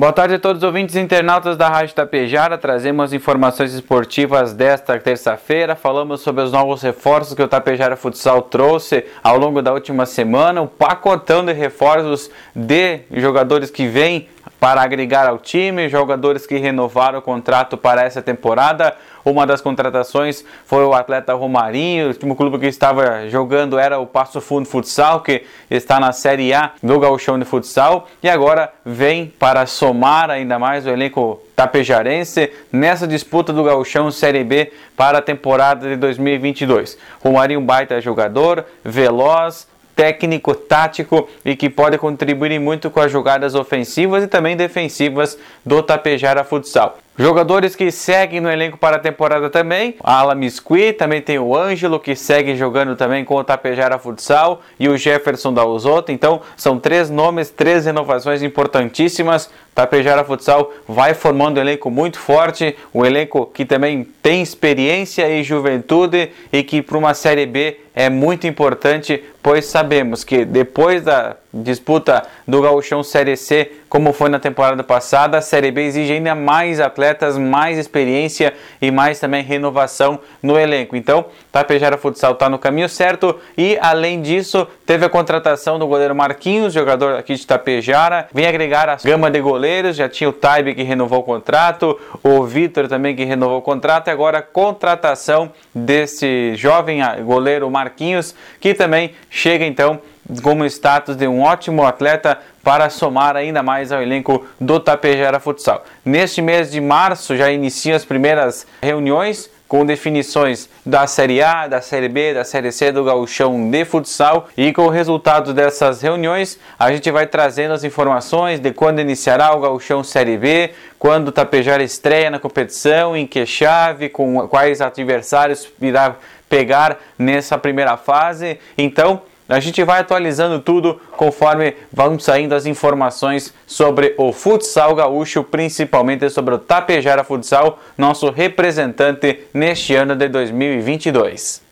Boa tarde a todos os ouvintes e internautas da Rádio Tapejara. Trazemos informações esportivas desta terça-feira. Falamos sobre os novos reforços que o Tapejara Futsal trouxe ao longo da última semana. O pacotão de reforços de jogadores que vêm para agregar ao time, jogadores que renovaram o contrato para essa temporada. Uma das contratações foi o atleta Romarinho, o último clube que estava jogando era o Passo Fundo Futsal, que está na Série A do Gauchão de Futsal, e agora vem para somar ainda mais o elenco tapejarense nessa disputa do Gauchão Série B para a temporada de 2022. Romarinho baita jogador, veloz, técnico, tático e que pode contribuir muito com as jogadas ofensivas e também defensivas do Tapejara Futsal. Jogadores que seguem no elenco para a temporada também, Alan Misqui, também tem o Ângelo que segue jogando também com o Tapejara Futsal e o Jefferson da Usoto. Então, são três nomes, três renovações importantíssimas. Tapejara Futsal vai formando um elenco muito forte, um elenco que também tem experiência e juventude e que para uma Série B é muito importante, pois sabemos que depois da disputa do Gauchão Série C, como foi na temporada passada, a Série B exige ainda mais atletas, mais experiência e mais também renovação no elenco. Então, Tapejara Futsal está no caminho certo e, além disso, teve a contratação do goleiro Marquinhos, jogador aqui de Tapejara, vem agregar a gama de goleiros, já tinha o Taibe que renovou o contrato, o Vitor também que renovou o contrato, e agora a contratação desse jovem goleiro Marquinhos, que também chega então como status de um ótimo atleta para somar ainda mais ao elenco do Tapejara Futsal. Neste mês de março já iniciam as primeiras reuniões com definições da Série A, da Série B, da Série C do Gauchão de Futsal e com o resultado dessas reuniões a gente vai trazendo as informações de quando iniciará o Gauchão Série B, quando o Tapejara estreia na competição, em que chave, com quais adversários irá pegar nessa primeira fase. Então, a gente vai atualizando tudo conforme vão saindo as informações sobre o futsal gaúcho, principalmente sobre o Tapejara Futsal, nosso representante neste ano de 2022.